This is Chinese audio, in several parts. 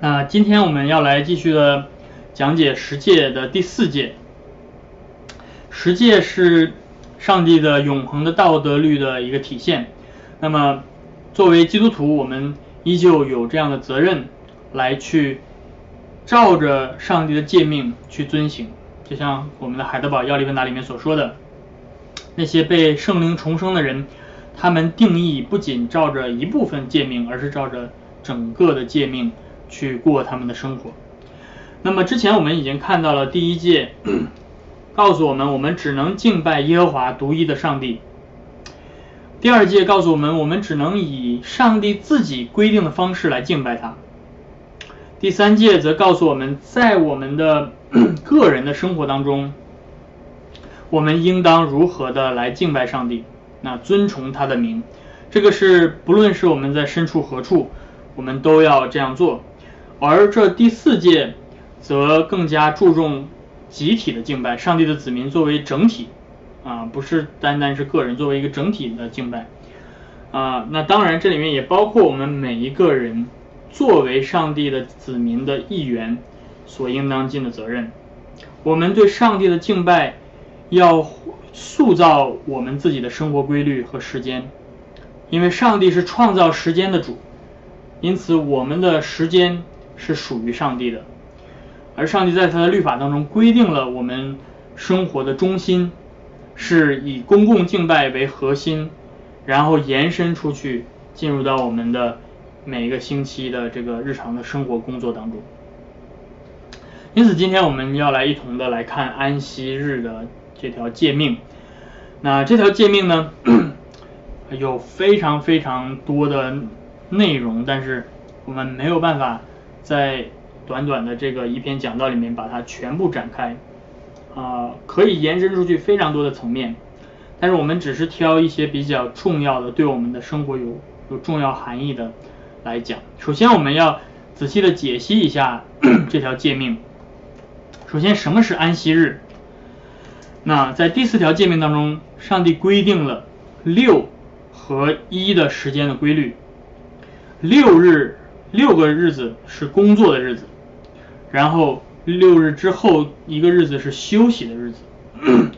那今天我们要来继续的讲解十诫的第四诫。十诫是上帝的永恒的道德律的一个体现。那么作为基督徒，我们依旧有这样的责任来去照着上帝的诫命去遵行。就像我们的海德堡要理问答里面所说的，那些被圣灵重生的人。他们定义不仅照着一部分诫命，而是照着整个的诫命去过他们的生活。那么之前我们已经看到了第一届，告诉我们我们只能敬拜耶和华独一的上帝。第二届告诉我们我们只能以上帝自己规定的方式来敬拜他。第三届则告诉我们在我们的 个人的生活当中，我们应当如何的来敬拜上帝。那尊崇他的名，这个是不论是我们在身处何处，我们都要这样做。而这第四届则更加注重集体的敬拜，上帝的子民作为整体啊，不是单单是个人作为一个整体的敬拜啊。那当然这里面也包括我们每一个人作为上帝的子民的一员所应当尽的责任。我们对上帝的敬拜要。塑造我们自己的生活规律和时间，因为上帝是创造时间的主，因此我们的时间是属于上帝的。而上帝在他的律法当中规定了我们生活的中心是以公共敬拜为核心，然后延伸出去，进入到我们的每一个星期的这个日常的生活工作当中。因此，今天我们要来一同的来看安息日的。这条诫命，那这条诫命呢，有非常非常多的内容，但是我们没有办法在短短的这个一篇讲道里面把它全部展开，啊，可以延伸出去非常多的层面，但是我们只是挑一些比较重要的，对我们的生活有有重要含义的来讲。首先，我们要仔细的解析一下 这条诫命。首先，什么是安息日？那在第四条诫命当中，上帝规定了六和一的时间的规律。六日六个日子是工作的日子，然后六日之后一个日子是休息的日子。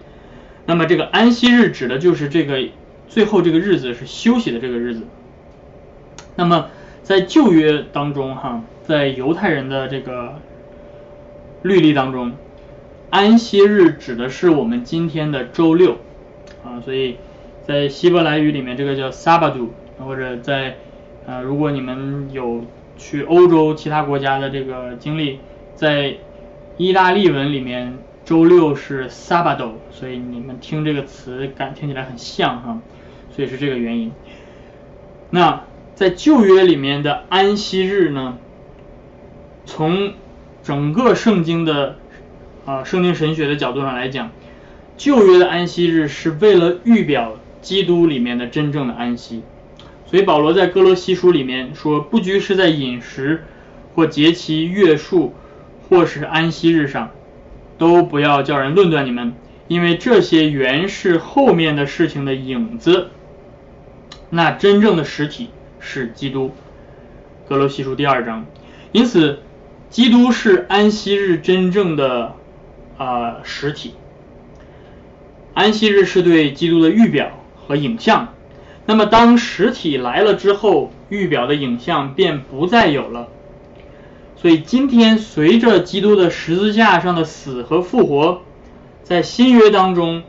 那么这个安息日指的就是这个最后这个日子是休息的这个日子。那么在旧约当中，哈，在犹太人的这个律例当中。安息日指的是我们今天的周六啊，所以在希伯来语里面这个叫 Sabbath，或者在呃，如果你们有去欧洲其他国家的这个经历，在意大利文里面周六是 Sabbath，所以你们听这个词感听起来很像哈，所以是这个原因。那在旧约里面的安息日呢，从整个圣经的啊，圣经神学的角度上来讲，旧约的安息日是为了预表基督里面的真正的安息，所以保罗在哥罗西书里面说，不拘是在饮食或节期、月数或是安息日上，都不要叫人论断你们，因为这些原是后面的事情的影子，那真正的实体是基督。哥罗西书第二章，因此基督是安息日真正的。啊，实体安息日是对基督的预表和影像。那么当实体来了之后，预表的影像便不再有了。所以今天随着基督的十字架上的死和复活，在新约当中，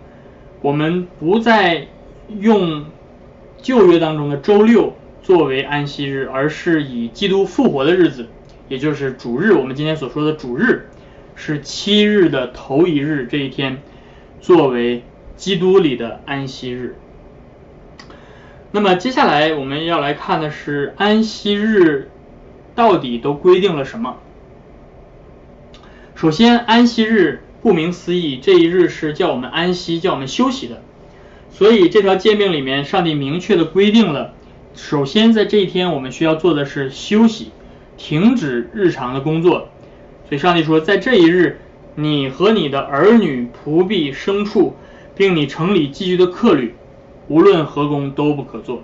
我们不再用旧约当中的周六作为安息日，而是以基督复活的日子，也就是主日，我们今天所说的主日。是七日的头一日这一天，作为基督里的安息日。那么接下来我们要来看的是安息日到底都规定了什么？首先，安息日顾名思义，这一日是叫我们安息、叫我们休息的。所以这条诫命里面，上帝明确的规定了，首先在这一天我们需要做的是休息，停止日常的工作。所以上帝说，在这一日，你和你的儿女、仆婢、牲畜，并你城里寄居的客旅，无论何工都不可做。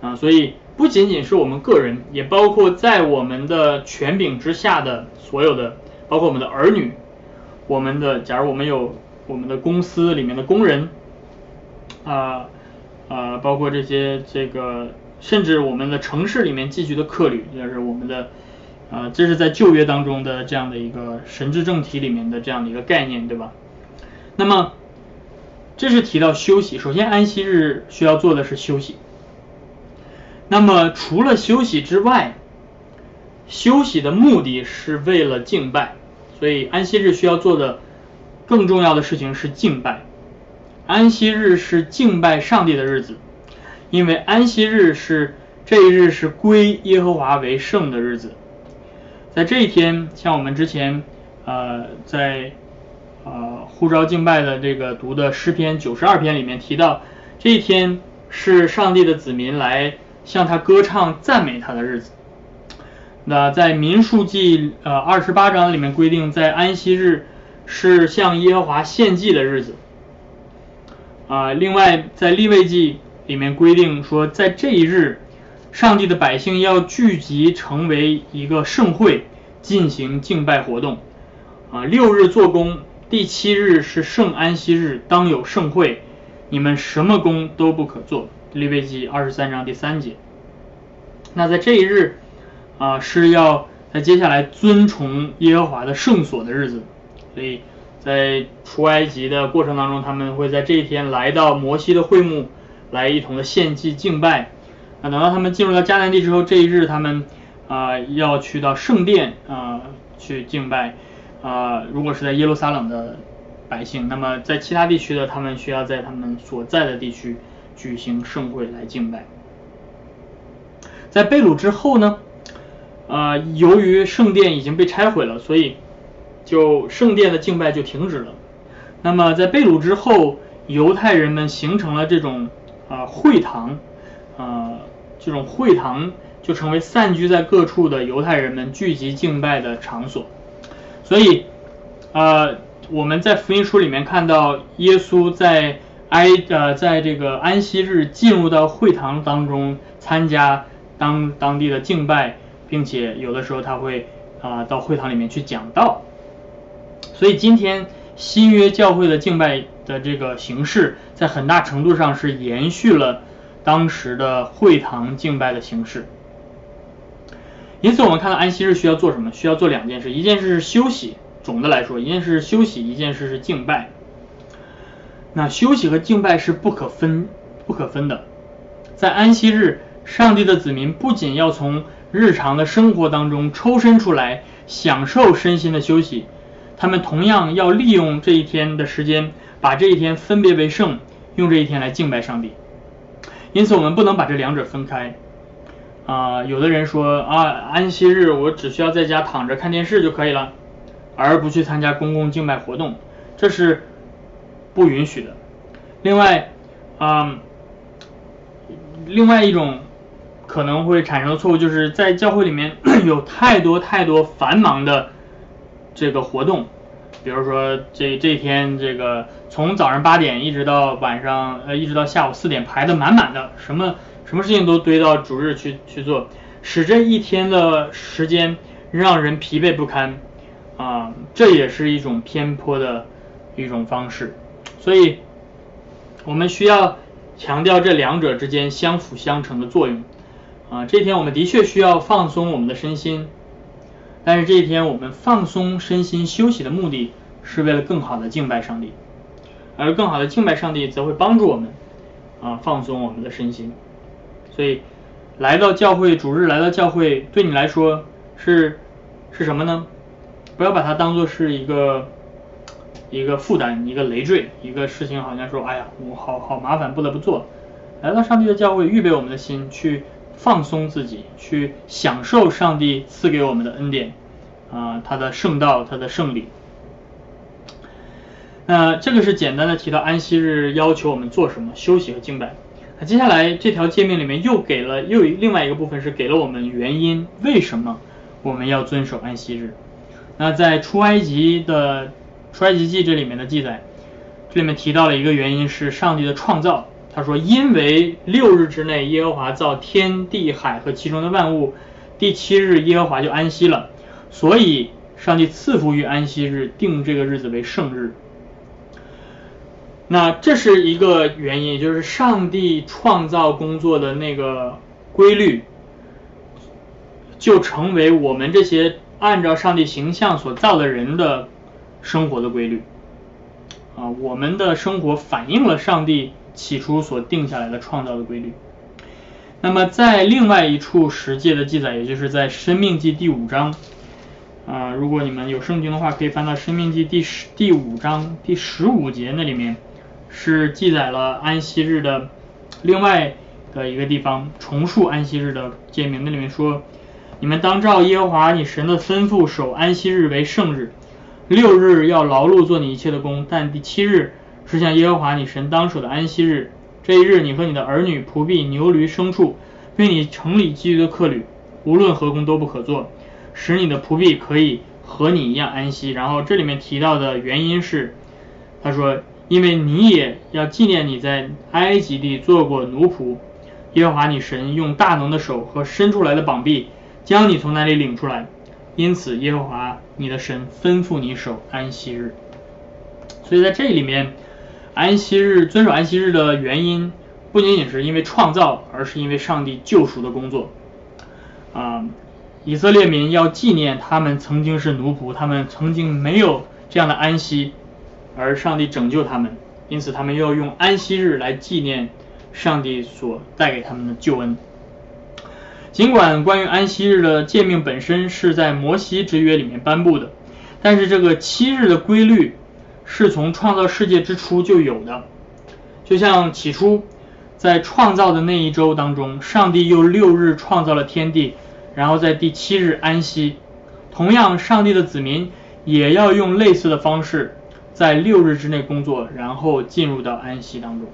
啊，所以不仅仅是我们个人，也包括在我们的权柄之下的所有的，包括我们的儿女，我们的，假如我们有我们的公司里面的工人，啊啊，包括这些这个，甚至我们的城市里面寄居的客旅，就是我们的，啊，这是在旧约当中的这样的一个神之正体里面的这样的一个概念，对吧？那么。这是提到休息，首先安息日需要做的是休息。那么除了休息之外，休息的目的是为了敬拜，所以安息日需要做的更重要的事情是敬拜。安息日是敬拜上帝的日子，因为安息日是这一日是归耶和华为圣的日子。在这一天，像我们之前呃在。呃，呼召敬拜的这个读的诗篇九十二篇里面提到，这一天是上帝的子民来向他歌唱赞美他的日子。那在民数记呃二十八章里面规定，在安息日是向耶和华献祭的日子。啊，另外在立位记里面规定说，在这一日，上帝的百姓要聚集成为一个盛会，进行敬拜活动。啊，六日做工。第七日是圣安息日，当有盛会，你们什么工都不可做。利未记二十三章第三节。那在这一日啊，是要在接下来尊崇耶和华的圣所的日子，所以在出埃及的过程当中，他们会在这一天来到摩西的会幕，来一同的献祭敬拜。那等到他们进入到迦南地之后，这一日他们啊要去到圣殿啊去敬拜。啊，如果是在耶路撒冷的百姓，那么在其他地区的，他们需要在他们所在的地区举行盛会来敬拜。在被掳之后呢，呃，由于圣殿已经被拆毁了，所以就圣殿的敬拜就停止了。那么在被掳之后，犹太人们形成了这种啊会堂，啊这种会堂就成为散居在各处的犹太人们聚集敬拜的场所。所以，呃，我们在福音书里面看到耶稣在埃呃在这个安息日进入到会堂当中参加当当地的敬拜，并且有的时候他会啊到会堂里面去讲道。所以今天新约教会的敬拜的这个形式，在很大程度上是延续了当时的会堂敬拜的形式。因此，我们看到安息日需要做什么？需要做两件事，一件事是休息。总的来说，一件事是休息，一件事是敬拜。那休息和敬拜是不可分、不可分的。在安息日，上帝的子民不仅要从日常的生活当中抽身出来，享受身心的休息，他们同样要利用这一天的时间，把这一天分别为圣，用这一天来敬拜上帝。因此，我们不能把这两者分开。啊，有的人说啊，安息日我只需要在家躺着看电视就可以了，而不去参加公共敬拜活动，这是不允许的。另外，啊，另外一种可能会产生的错误，就是在教会里面 有太多太多繁忙的这个活动，比如说这这天这个从早上八点一直到晚上呃一直到下午四点排的满满的，什么。什么事情都堆到主日去去做，使这一天的时间让人疲惫不堪啊，这也是一种偏颇的一种方式。所以，我们需要强调这两者之间相辅相成的作用啊。这天我们的确需要放松我们的身心，但是这一天我们放松身心休息的目的是为了更好的敬拜上帝，而更好的敬拜上帝则会帮助我们啊放松我们的身心。所以，来到教会主日来到教会，对你来说是是什么呢？不要把它当做是一个一个负担，一个累赘，一个事情，好像说，哎呀，我好好麻烦，不得不做。来到上帝的教会，预备我们的心，去放松自己，去享受上帝赐给我们的恩典啊，他的圣道，他的圣礼。那这个是简单的提到安息日要求我们做什么，休息和敬拜。那接下来这条界面里面又给了又另外一个部分是给了我们原因，为什么我们要遵守安息日？那在出埃及的出埃及记这里面的记载，这里面提到了一个原因是上帝的创造，他说：“因为六日之内，耶和华造天地海和其中的万物，第七日耶和华就安息了，所以上帝赐福于安息日，定这个日子为圣日。那这是一个原因，就是上帝创造工作的那个规律，就成为我们这些按照上帝形象所造的人的生活的规律。啊，我们的生活反映了上帝。”起初所定下来的创造的规律。那么在另外一处十诫的记载，也就是在《生命记》第五章，啊，如果你们有圣经的话，可以翻到《生命记》第十第五章第十五节，那里面是记载了安息日的另外的一个地方，重述安息日的诫命。那里面说：“你们当照耶和华你神的吩咐，守安息日为圣日，六日要劳碌做你一切的工，但第七日。”是向耶和华你神当守的安息日，这一日你和你的儿女、仆婢、牛驴、牲畜，并你城里寄居的客旅，无论何工都不可做，使你的仆婢可以和你一样安息。然后这里面提到的原因是，他说，因为你也要纪念你在埃及地做过奴仆，耶和华你神用大能的手和伸出来的膀臂将你从那里领出来，因此耶和华你的神吩咐你守安息日。所以在这里面。安息日遵守安息日的原因，不仅仅是因为创造，而是因为上帝救赎的工作。啊，以色列民要纪念他们曾经是奴仆，他们曾经没有这样的安息，而上帝拯救他们，因此他们要用安息日来纪念上帝所带给他们的救恩。尽管关于安息日的诫命本身是在摩西之约里面颁布的，但是这个七日的规律。是从创造世界之初就有的，就像起初在创造的那一周当中，上帝用六日创造了天地，然后在第七日安息。同样，上帝的子民也要用类似的方式，在六日之内工作，然后进入到安息当中。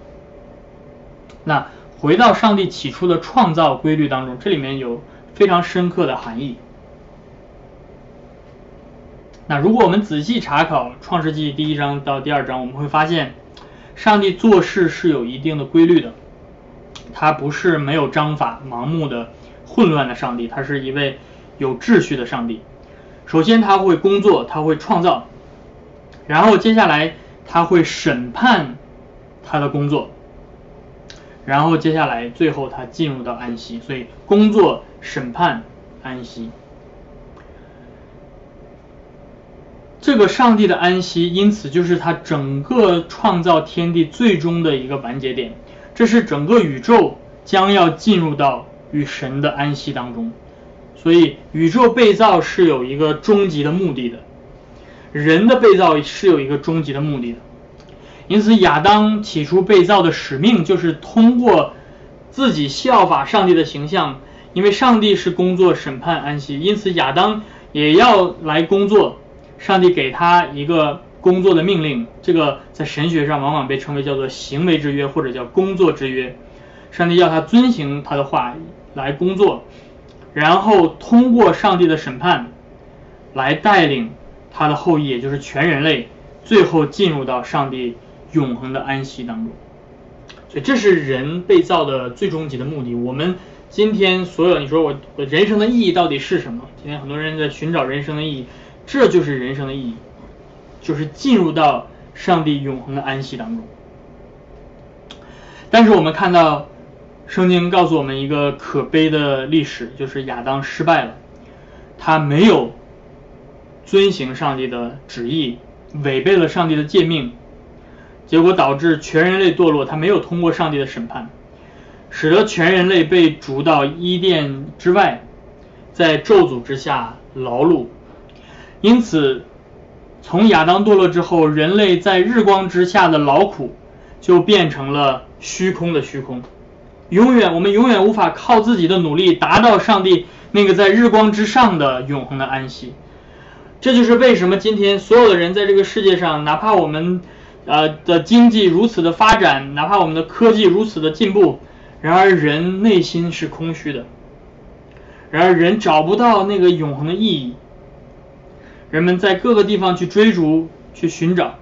那回到上帝起初的创造规律当中，这里面有非常深刻的含义。那如果我们仔细查考创世纪第一章到第二章，我们会发现，上帝做事是有一定的规律的，他不是没有章法、盲目的、混乱的上帝，他是一位有秩序的上帝。首先他会工作，他会创造，然后接下来他会审判他的工作，然后接下来最后他进入到安息。所以工作、审判、安息。这个上帝的安息，因此就是他整个创造天地最终的一个完结点。这是整个宇宙将要进入到与神的安息当中。所以宇宙被造是有一个终极的目的的，人的被造是有一个终极的目的的。因此亚当起初被造的使命就是通过自己效法上帝的形象，因为上帝是工作、审判、安息，因此亚当也要来工作。上帝给他一个工作的命令，这个在神学上往往被称为叫做行为之约或者叫工作之约。上帝要他遵行他的话来工作，然后通过上帝的审判来带领他的后裔，也就是全人类，最后进入到上帝永恒的安息当中。所以这是人被造的最终极的目的。我们今天所有你说我我人生的意义到底是什么？今天很多人在寻找人生的意义。这就是人生的意义，就是进入到上帝永恒的安息当中。但是我们看到圣经告诉我们一个可悲的历史，就是亚当失败了，他没有遵行上帝的旨意，违背了上帝的诫命，结果导致全人类堕落。他没有通过上帝的审判，使得全人类被逐到伊甸之外，在咒诅之下劳碌。因此，从亚当堕落之后，人类在日光之下的劳苦就变成了虚空的虚空。永远，我们永远无法靠自己的努力达到上帝那个在日光之上的永恒的安息。这就是为什么今天所有的人在这个世界上，哪怕我们呃的经济如此的发展，哪怕我们的科技如此的进步，然而人内心是空虚的，然而人找不到那个永恒的意义。人们在各个地方去追逐、去寻找，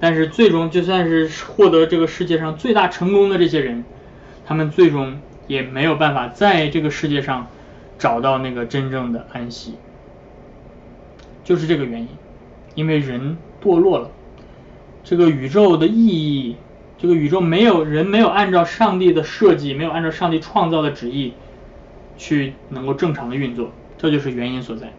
但是最终就算是获得这个世界上最大成功的这些人，他们最终也没有办法在这个世界上找到那个真正的安息，就是这个原因，因为人堕落了，这个宇宙的意义，这个宇宙没有人没有按照上帝的设计，没有按照上帝创造的旨意去能够正常的运作，这就是原因所在。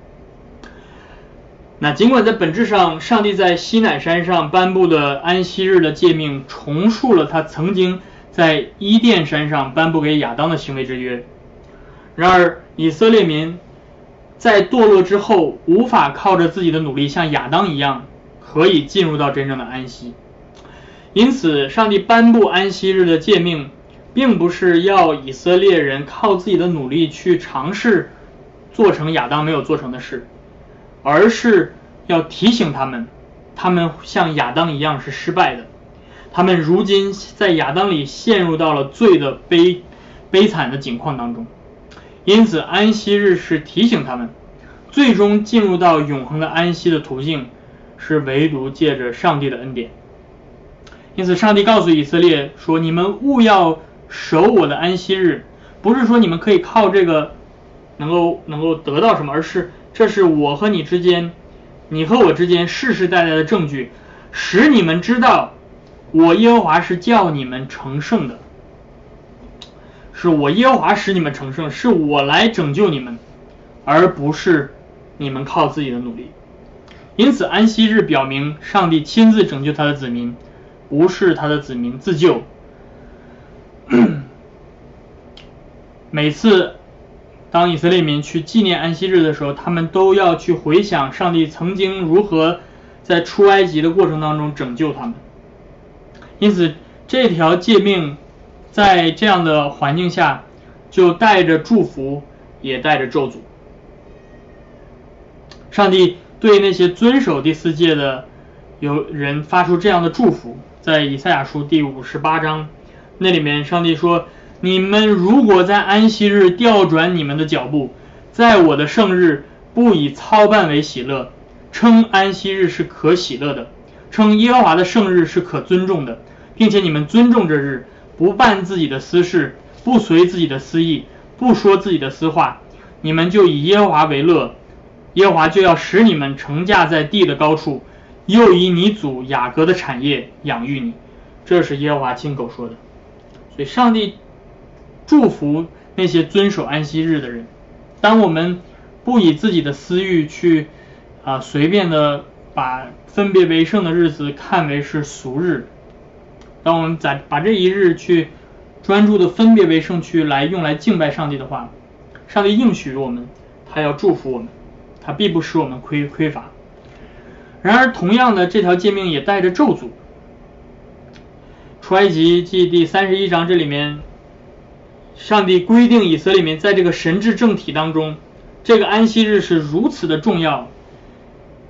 那尽管在本质上，上帝在西乃山上颁布的安息日的诫命重述了他曾经在伊甸山上颁布给亚当的行为之约，然而以色列民在堕落之后，无法靠着自己的努力像亚当一样可以进入到真正的安息。因此，上帝颁布安息日的诫命，并不是要以色列人靠自己的努力去尝试做成亚当没有做成的事。而是要提醒他们，他们像亚当一样是失败的，他们如今在亚当里陷入到了罪的悲悲惨的境况当中，因此安息日是提醒他们，最终进入到永恒的安息的途径是唯独借着上帝的恩典。因此，上帝告诉以色列说：“你们务要守我的安息日，不是说你们可以靠这个能够能够得到什么，而是。”这是我和你之间，你和我之间世世代代的证据，使你们知道，我耶和华是叫你们成圣的，是我耶和华使你们成圣，是我来拯救你们，而不是你们靠自己的努力。因此，安息日表明上帝亲自拯救他的子民，不是他的子民自救。每次。当以色列民去纪念安息日的时候，他们都要去回想上帝曾经如何在出埃及的过程当中拯救他们。因此，这条诫命在这样的环境下，就带着祝福，也带着咒诅。上帝对那些遵守第四诫的有人发出这样的祝福，在以赛亚书第五十八章那里面，上帝说。你们如果在安息日调转你们的脚步，在我的圣日不以操办为喜乐，称安息日是可喜乐的，称耶和华的圣日是可尊重的，并且你们尊重这日，不办自己的私事，不随自己的私意，不说自己的私话，你们就以耶和华为乐，耶和华就要使你们成驾在地的高处，又以你祖雅各的产业养育你。这是耶和华亲口说的，所以上帝。祝福那些遵守安息日的人。当我们不以自己的私欲去啊随便的把分别为圣的日子看为是俗日，当我们在把这一日去专注的分别为圣去来用来敬拜上帝的话，上帝应许我们，他要祝福我们，他必不使我们亏匮乏。然而，同样的这条诫命也带着咒诅。出埃及记第三十一章这里面。上帝规定以色列民在这个神治政体当中，这个安息日是如此的重要，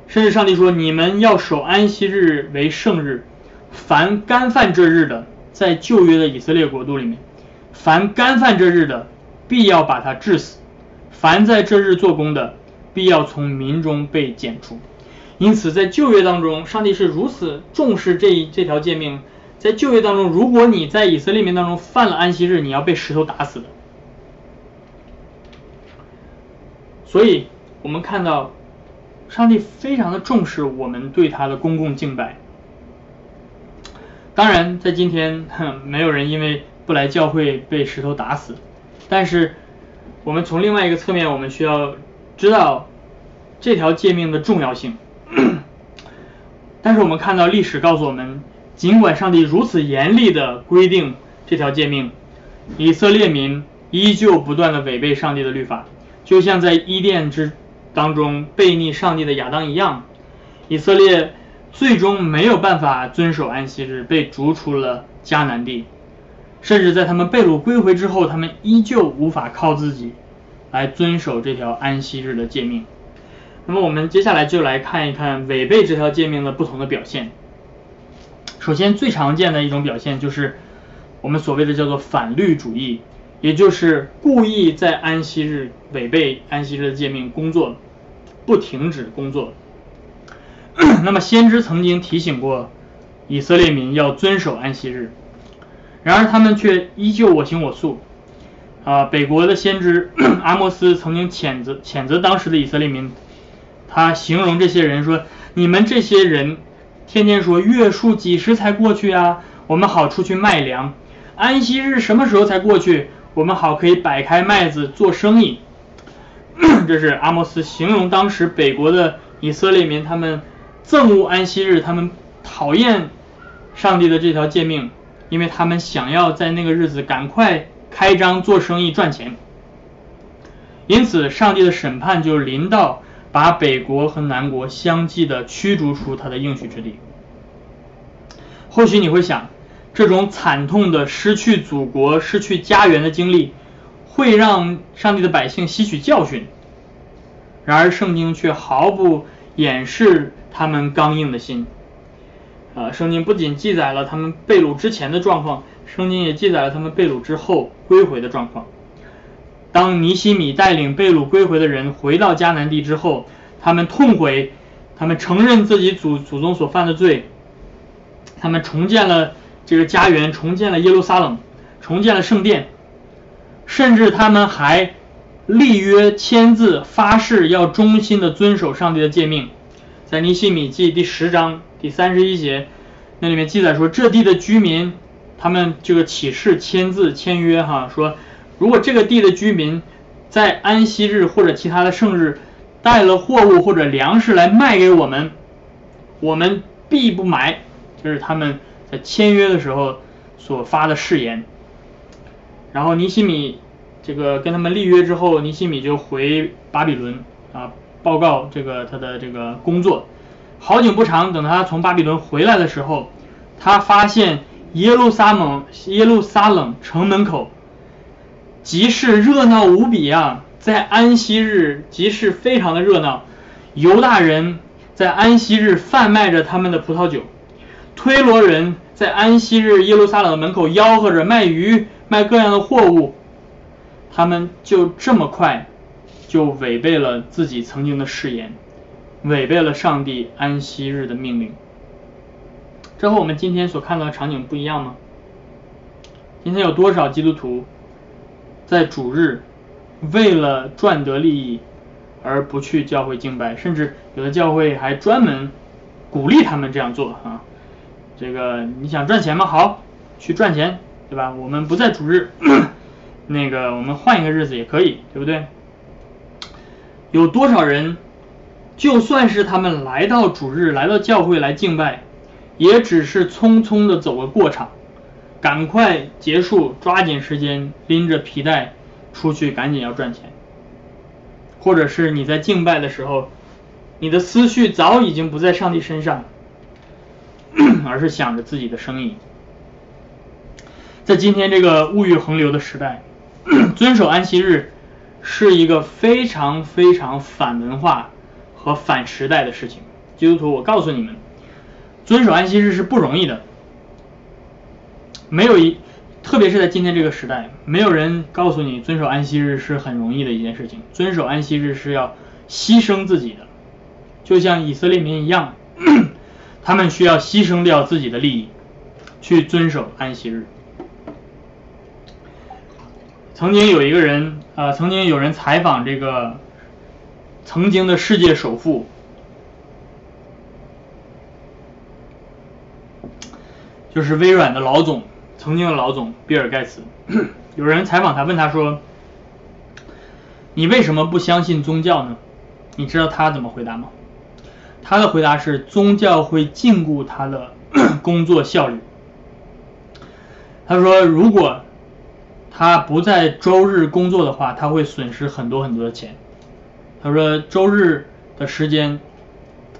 甚至上帝说：“你们要守安息日为圣日，凡干犯这日的，在旧约的以色列国度里面，凡干犯这日的，必要把他治死；凡在这日做工的，必要从民中被剪除。”因此，在旧约当中，上帝是如此重视这一这条诫命。在旧约当中，如果你在以色列民当中犯了安息日，你要被石头打死的。所以，我们看到上帝非常的重视我们对他的公共敬拜。当然，在今天，没有人因为不来教会被石头打死。但是，我们从另外一个侧面，我们需要知道这条诫命的重要性。但是，我们看到历史告诉我们。尽管上帝如此严厉的规定这条诫命，以色列民依旧不断的违背上帝的律法，就像在伊甸之当中背逆上帝的亚当一样，以色列最终没有办法遵守安息日，被逐出了迦南地，甚至在他们被掳归回之后，他们依旧无法靠自己来遵守这条安息日的诫命。那么我们接下来就来看一看违背这条诫命的不同的表现。首先，最常见的一种表现就是我们所谓的叫做反律主义，也就是故意在安息日违背安息日的诫命工作，不停止工作。那么，先知曾经提醒过以色列民要遵守安息日，然而他们却依旧我行我素。啊，北国的先知 阿莫斯曾经谴责谴责当时的以色列民，他形容这些人说：“你们这些人天天说月数几时才过去啊？我们好出去卖粮。安息日什么时候才过去？我们好可以摆开麦子做生意。”这是阿莫斯形容当时北国的以色列民，他们憎恶安息日，他们讨厌上帝的这条诫命，因为他们想要在那个日子赶快。开张做生意赚钱，因此上帝的审判就临到，把北国和南国相继的驱逐出他的应许之地。或许你会想，这种惨痛的失去祖国、失去家园的经历，会让上帝的百姓吸取教训。然而圣经却毫不掩饰他们刚硬的心。呃，圣经不仅记载了他们被掳之前的状况。圣经也记载了他们被掳之后归回的状况。当尼西米带领被掳归回的人回到迦南地之后，他们痛悔，他们承认自己祖祖宗所犯的罪，他们重建了这个家园，重建了耶路撒冷，重建了圣殿，甚至他们还立约签字发誓要忠心的遵守上帝的诫命。在尼西米记第十章第三十一节，那里面记载说，这地的居民。他们这个起誓签字签约哈，说如果这个地的居民在安息日或者其他的圣日带了货物或者粮食来卖给我们，我们必不买。这是他们在签约的时候所发的誓言。然后尼西米这个跟他们立约之后，尼西米就回巴比伦啊报告这个他的这个工作。好景不长，等他从巴比伦回来的时候，他发现。耶路撒冷，耶路撒冷城门口，集市热闹无比啊！在安息日，集市非常的热闹。犹大人在安息日贩卖着他们的葡萄酒，推罗人在安息日耶路撒冷的门口吆喝着卖鱼、卖各样的货物。他们就这么快就违背了自己曾经的誓言，违背了上帝安息日的命令。这和我们今天所看到的场景不一样吗？今天有多少基督徒在主日为了赚得利益而不去教会敬拜，甚至有的教会还专门鼓励他们这样做啊？这个你想赚钱吗？好，去赚钱，对吧？我们不在主日，那个我们换一个日子也可以，对不对？有多少人就算是他们来到主日，来到教会来敬拜？也只是匆匆的走个过场，赶快结束，抓紧时间拎着皮带出去，赶紧要赚钱。或者是你在敬拜的时候，你的思绪早已经不在上帝身上，而是想着自己的生意。在今天这个物欲横流的时代，遵守安息日是一个非常非常反文化和反时代的事情。基督徒，我告诉你们。遵守安息日是不容易的，没有一，特别是在今天这个时代，没有人告诉你遵守安息日是很容易的一件事情。遵守安息日是要牺牲自己的，就像以色列民一样，他们需要牺牲掉自己的利益去遵守安息日。曾经有一个人，呃，曾经有人采访这个曾经的世界首富。就是微软的老总，曾经的老总比尔盖茨。有人采访他，问他说：“你为什么不相信宗教呢？”你知道他怎么回答吗？他的回答是：宗教会禁锢他的 工作效率。他说，如果他不在周日工作的话，他会损失很多很多的钱。他说，周日的时间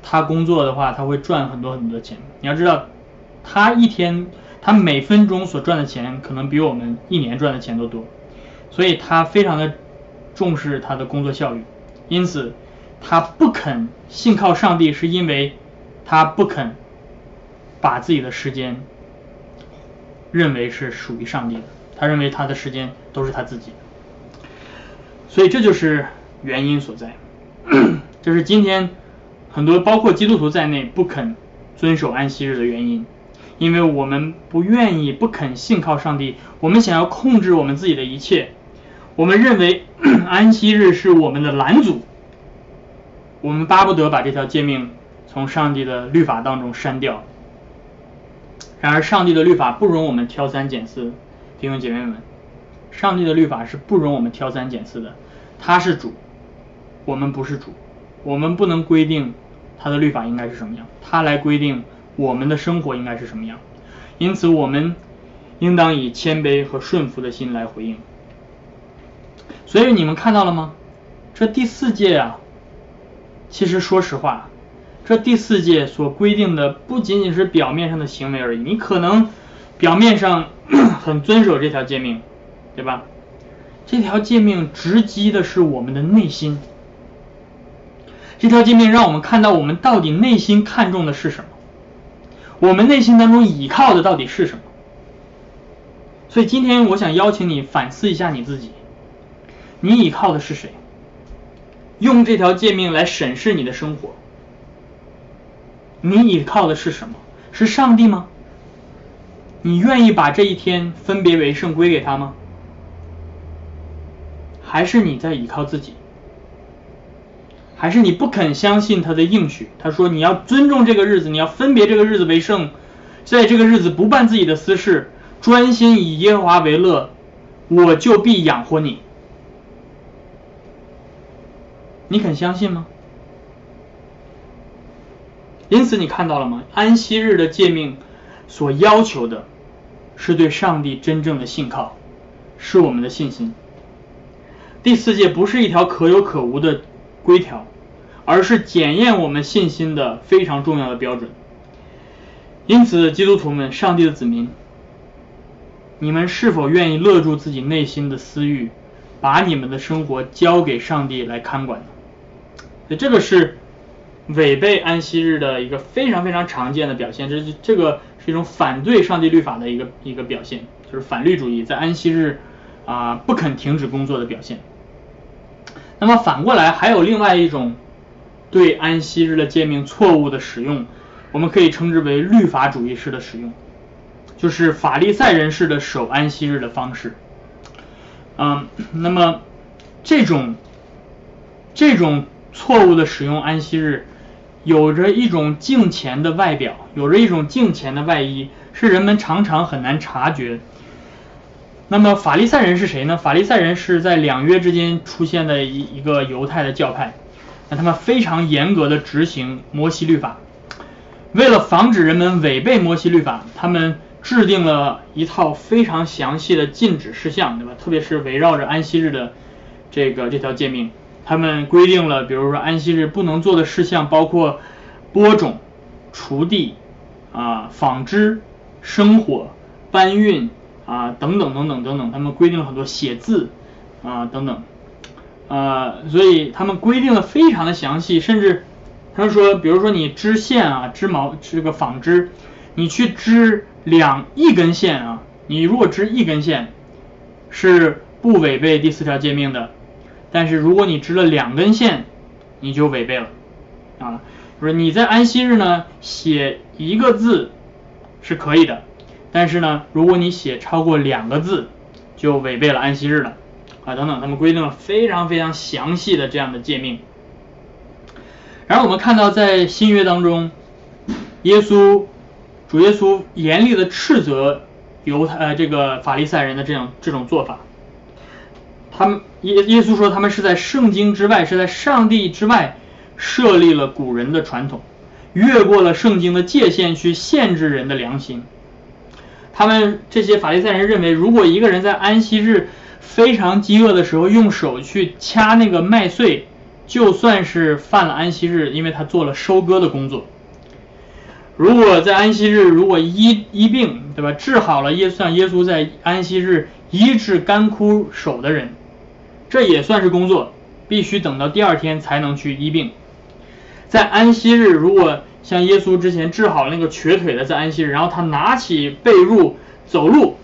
他工作的话，他会赚很多很多钱。你要知道。他一天，他每分钟所赚的钱，可能比我们一年赚的钱都多，所以他非常的重视他的工作效率，因此他不肯信靠上帝，是因为他不肯把自己的时间认为是属于上帝的，他认为他的时间都是他自己的，所以这就是原因所在，这是今天很多包括基督徒在内不肯遵守安息日的原因。因为我们不愿意、不肯信靠上帝，我们想要控制我们自己的一切。我们认为 安息日是我们的拦阻，我们巴不得把这条诫命从上帝的律法当中删掉。然而，上帝的律法不容我们挑三拣四，弟兄姐妹们，上帝的律法是不容我们挑三拣四的。他是主，我们不是主，我们不能规定他的律法应该是什么样，他来规定我们的生活应该是什么样。因此，我们应当以谦卑和顺服的心来回应。所以你们看到了吗？这第四届啊，其实说实话。这第四戒所规定的不仅仅是表面上的行为而已，你可能表面上 很遵守这条诫命，对吧？这条诫命直击的是我们的内心，这条诫命让我们看到我们到底内心看重的是什么，我们内心当中倚靠的到底是什么。所以今天我想邀请你反思一下你自己，你倚靠的是谁？用这条诫命来审视你的生活。你倚靠的是什么？是上帝吗？你愿意把这一天分别为圣归给他吗？还是你在依靠自己？还是你不肯相信他的应许？他说你要尊重这个日子，你要分别这个日子为圣，在这个日子不办自己的私事，专心以耶和华为乐，我就必养活你。你肯相信吗？因此，你看到了吗？安息日的诫命所要求的是对上帝真正的信靠，是我们的信心。第四诫不是一条可有可无的规条，而是检验我们信心的非常重要的标准。因此，基督徒们，上帝的子民，你们是否愿意勒住自己内心的私欲，把你们的生活交给上帝来看管呢？这个是。违背安息日的一个非常非常常见的表现，这这个是一种反对上帝律法的一个一个表现，就是反律主义在安息日啊不肯停止工作的表现。那么反过来还有另外一种对安息日的诫命错误的使用，我们可以称之为律法主义式的使用，就是法利赛人式的守安息日的方式。嗯，那么这种这种错误的使用安息日。有着一种敬虔的外表，有着一种敬虔的外衣，是人们常常很难察觉。那么法利赛人是谁呢？法利赛人是在两约之间出现的一一个犹太的教派，那他们非常严格的执行摩西律法。为了防止人们违背摩西律法，他们制定了一套非常详细的禁止事项，对吧？特别是围绕着安息日的这个这条诫命。他们规定了，比如说安息日不能做的事项，包括播种、锄地、啊纺织、生火、搬运啊等等等等等等。他们规定了很多写字啊等等，呃，所以他们规定的非常的详细，甚至他们说，比如说你织线啊，织毛这个纺织，你去织两一根线啊，你如果织一根线，是不违背第四条诫命的。但是如果你织了两根线，你就违背了啊！不是你在安息日呢写一个字是可以的，但是呢，如果你写超过两个字，就违背了安息日了啊！等等，他们规定了非常非常详细的这样的诫命。然后我们看到在新约当中，耶稣主耶稣严厉的斥责犹太呃这个法利赛人的这样这种做法。他们耶耶稣说，他们是在圣经之外，是在上帝之外设立了古人的传统，越过了圣经的界限去限制人的良心。他们这些法利赛人认为，如果一个人在安息日非常饥饿的时候用手去掐那个麦穗，就算是犯了安息日，因为他做了收割的工作。如果在安息日如果医医病，对吧？治好了耶像耶稣在安息日医治干枯手的人。这也算是工作，必须等到第二天才能去医病。在安息日，如果像耶稣之前治好那个瘸腿的，在安息日，然后他拿起被褥走路，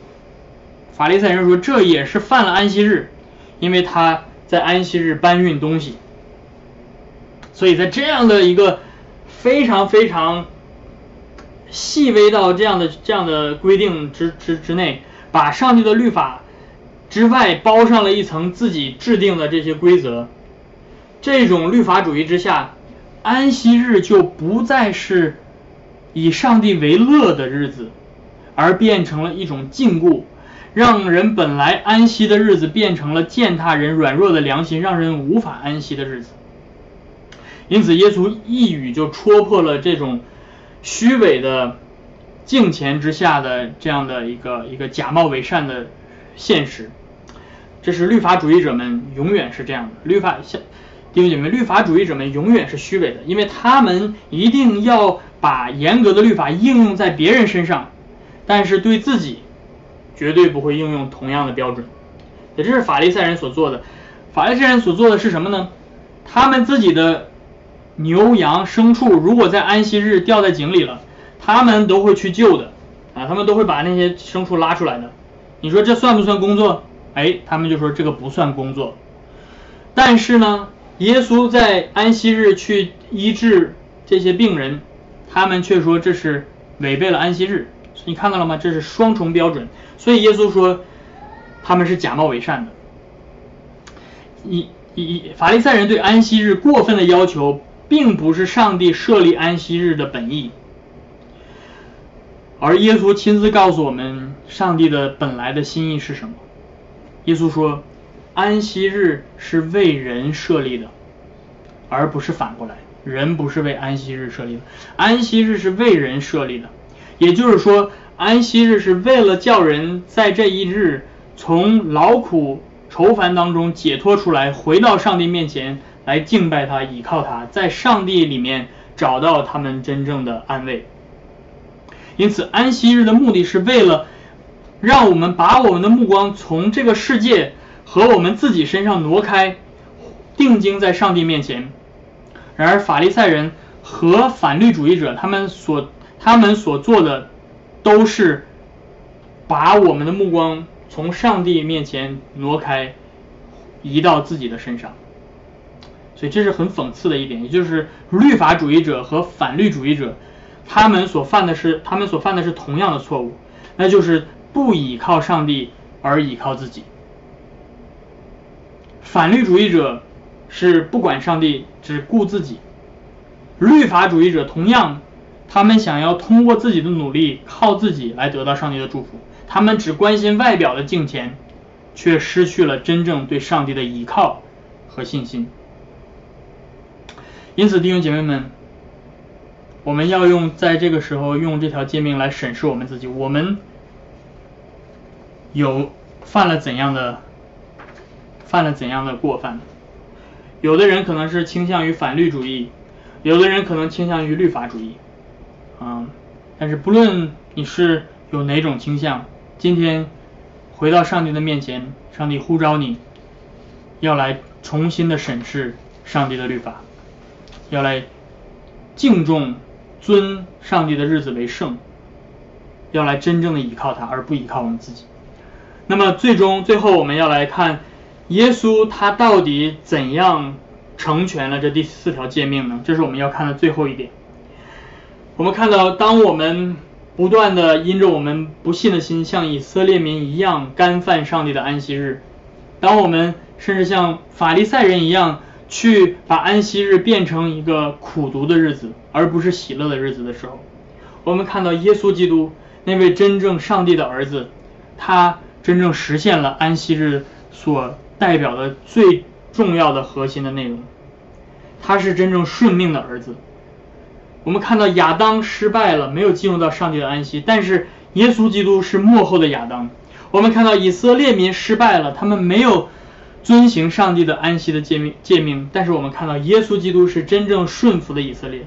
法利赛人说这也是犯了安息日，因为他在安息日搬运东西。所以在这样的一个非常非常细微到这样的这样的规定之之之内，把上帝的律法之外包上了一层自己制定的这些规则。这种律法主义之下，安息日就不再是以上帝为乐的日子，而变成了一种禁锢，让人本来安息的日子变成了践踏人软弱的良心，让人无法安息的日子。因此，耶稣一语就戳破了这种虚伪的敬虔之下的这样的一个一个假冒伪善的现实。这是律法主义者们永远是这样的，律法像弟兄姐妹，律法主义者们永远是虚伪的，因为他们一定要把严格的律法应用在别人身上，但是对自己绝对不会应用同样的标准。也这是法利赛人所做的。法利赛人所做的是什么呢？他们自己的牛羊牲畜如果在安息日掉在井里了，他们都会去救的啊，他们都会把那些牲畜拉出来的。你说这算不算工作？哎，他们就说这个不算工作。但是呢，耶稣在安息日去医治这些病人，他们却说这是违背了安息日。你看到了吗？这是双重标准。所以耶稣说他们是假冒伪善的。以以法利赛人对安息日过分的要求，并不是上帝设立安息日的本意，而耶稣亲自告诉我们，上帝的本来的心意是什么。耶稣说，安息日是为人设立的，而不是反过来，人不是为安息日设立的，安息日是为人设立的。也就是说，安息日是为了叫人在这一日从劳苦。愁烦当中解脱出来，回到上帝面前来敬拜他，倚靠他，在上帝里面找到他们真正的安慰。因此，安息日的目的是为了让我们把我们的目光从这个世界和我们自己身上挪开，定睛在上帝面前。然而，法利赛人和反律主义者他们所他们所做的都是把我们的目光。从上帝面前挪开，移到自己的身上，所以这是很讽刺的一点，也就是律法主义者和反律主义者，他们所犯的是他们所犯的是同样的错误，那就是不倚靠上帝而倚靠自己。反律主义者是不管上帝，只顾自己；律法主义者同样，他们想要通过自己的努力，靠自己来得到上帝的祝福。他们只关心外表的敬虔，却失去了真正对上帝的依靠和信心。因此，弟兄姐妹们，我们要用在这个时候用这条诫命来审视我们自己：我们有犯了怎样的犯了怎样的过犯？有的人可能是倾向于反律主义，有的人可能倾向于律法主义。啊，但是不论你是有哪种倾向，今天回到上帝的面前，上帝呼召你，要来重新的审视上帝的律法，要来敬重、尊上帝的日子为圣，要来真正的依靠他，而不依靠我们自己。那么最终最后我们要来看耶稣他到底怎样成全了这第四条诫命呢？这是我们要看的最后一点。我们看到当我们不断的因着我们不信的心，像以色列民一样干犯上帝的安息日；当我们甚至像法利赛人一样去把安息日变成一个苦读的日子，而不是喜乐的日子的时候，我们看到耶稣基督那位真正上帝的儿子，他真正实现了安息日所代表的最重要的核心的内容，他是真正顺命的儿子。我们看到亚当失败了，没有进入到上帝的安息，但是耶稣基督是幕后的亚当。我们看到以色列民失败了，他们没有遵行上帝的安息的诫命诫命，但是我们看到耶稣基督是真正顺服的以色列，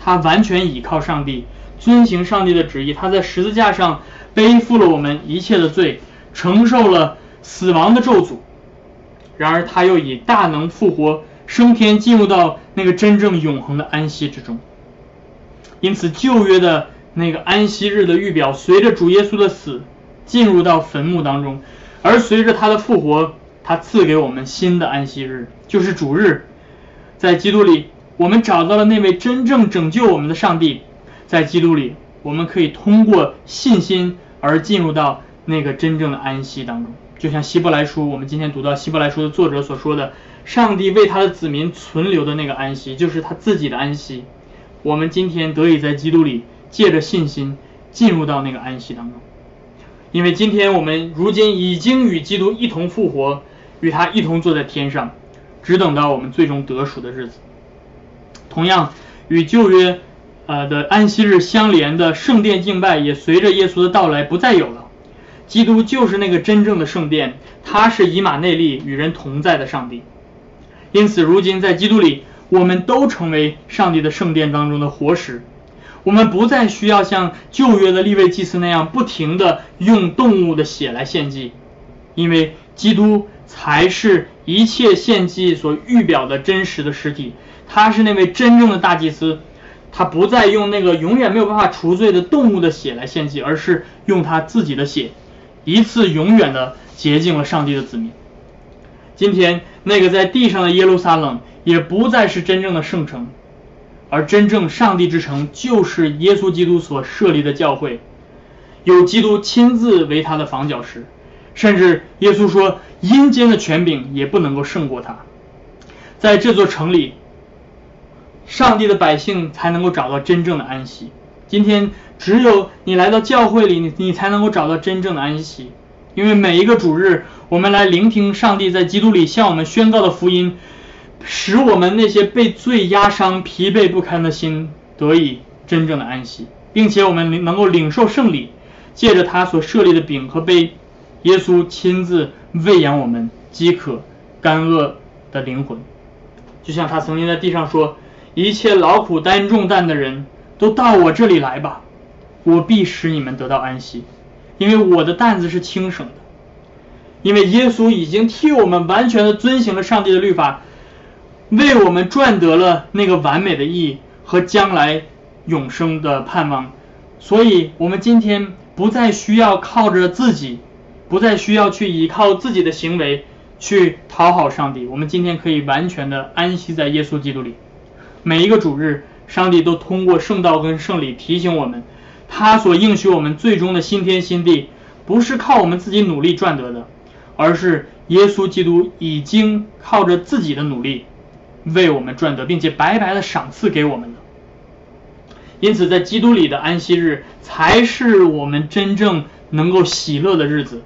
他完全倚靠上帝，遵行上帝的旨意，他在十字架上背负了我们一切的罪，承受了死亡的咒诅，然而他又以大能复活升天，进入到那个真正永恒的安息之中。因此，旧约的那个安息日的预表，随着主耶稣的死进入到坟墓当中，而随着他的复活，他赐给我们新的安息日，就是主日。在基督里，我们找到了那位真正拯救我们的上帝。在基督里，我们可以通过信心而进入到那个真正的安息当中。就像希伯来书，我们今天读到希伯来书的作者所说的，上帝为他的子民存留的那个安息，就是他自己的安息。我们今天得以在基督里借着信心进入到那个安息当中，因为今天我们如今已经与基督一同复活，与他一同坐在天上，只等到我们最终得赎的日子。同样，与旧约呃的安息日相连的圣殿敬拜，也随着耶稣的到来不再有了。基督就是那个真正的圣殿，他是以马内利与人同在的上帝。因此，如今在基督里。我们都成为上帝的圣殿当中的活石，我们不再需要像旧约的立位祭司那样不停的用动物的血来献祭，因为基督才是一切献祭所预表的真实的实体，他是那位真正的大祭司，他不再用那个永远没有办法除罪的动物的血来献祭，而是用他自己的血，一次永远的洁净了上帝的子民。今天那个在地上的耶路撒冷。也不再是真正的圣城，而真正上帝之城就是耶稣基督所设立的教会，有基督亲自为他的房角石，甚至耶稣说阴间的权柄也不能够胜过他。在这座城里，上帝的百姓才能够找到真正的安息。今天只有你来到教会里，你你才能够找到真正的安息，因为每一个主日，我们来聆听上帝在基督里向我们宣告的福音。使我们那些被罪压伤、疲惫不堪的心得以真正的安息，并且我们能够领受圣礼，借着他所设立的饼和杯，耶稣亲自喂养我们饥渴、干饿的灵魂。就像他曾经在地上说：“一切劳苦担重担的人都到我这里来吧，我必使你们得到安息，因为我的担子是轻省的。”因为耶稣已经替我们完全的遵行了上帝的律法。为我们赚得了那个完美的义和将来永生的盼望，所以我们今天不再需要靠着自己，不再需要去依靠自己的行为去讨好上帝。我们今天可以完全的安息在耶稣基督里。每一个主日，上帝都通过圣道跟圣礼提醒我们，他所应许我们最终的新天新地，不是靠我们自己努力赚得的，而是耶稣基督已经靠着自己的努力。为我们赚得，并且白白的赏赐给我们的。因此，在基督里的安息日才是我们真正能够喜乐的日子。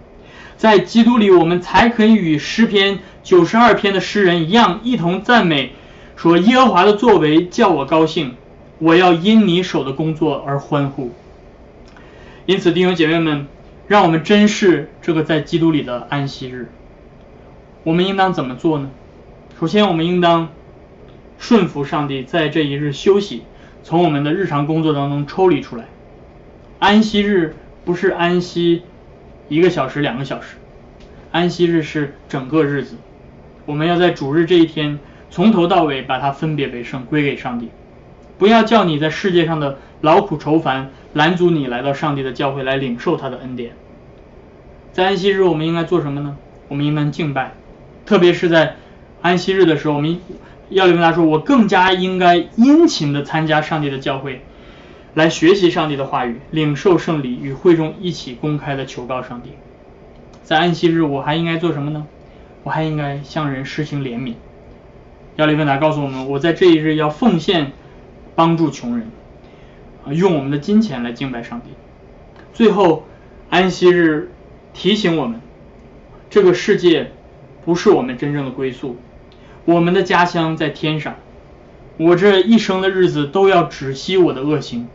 在基督里，我们才可以与诗篇九十二篇的诗人一样，一同赞美，说耶和华的作为叫我高兴，我要因你手的工作而欢呼。因此，弟兄姐妹们，让我们珍视这个在基督里的安息日。我们应当怎么做呢？首先，我们应当。顺服上帝，在这一日休息，从我们的日常工作当中抽离出来。安息日不是安息一个小时、两个小时，安息日是整个日子。我们要在主日这一天，从头到尾把它分别为圣，归给上帝。不要叫你在世界上的劳苦愁烦拦阻你来到上帝的教会来领受他的恩典。在安息日，我们应该做什么呢？我们应当敬拜，特别是在安息日的时候，我们。要跟他说，我更加应该殷勤的参加上帝的教会，来学习上帝的话语，领受圣礼，与会众一起公开的求告上帝。在安息日，我还应该做什么呢？我还应该向人施行怜悯。亚里问达告诉我们，我在这一日要奉献，帮助穷人，啊，用我们的金钱来敬拜上帝。最后，安息日提醒我们，这个世界不是我们真正的归宿。我们的家乡在天上，我这一生的日子都要止息我的恶行，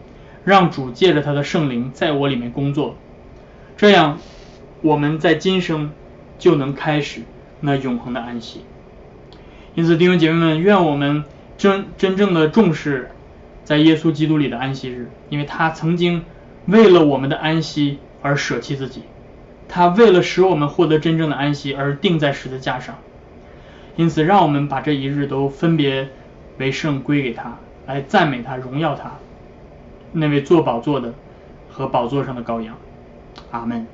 让主借着他的圣灵在我里面工作，这样我们在今生就能开始那永恒的安息。因此，弟兄姐妹们，愿我们真真正的重视在耶稣基督里的安息日，因为他曾经为了我们的安息而舍弃自己，他为了使我们获得真正的安息而钉在十字架上。因此，让我们把这一日都分别为圣归给他，来赞美他、荣耀他，那位坐宝座的和宝座上的羔羊。阿门。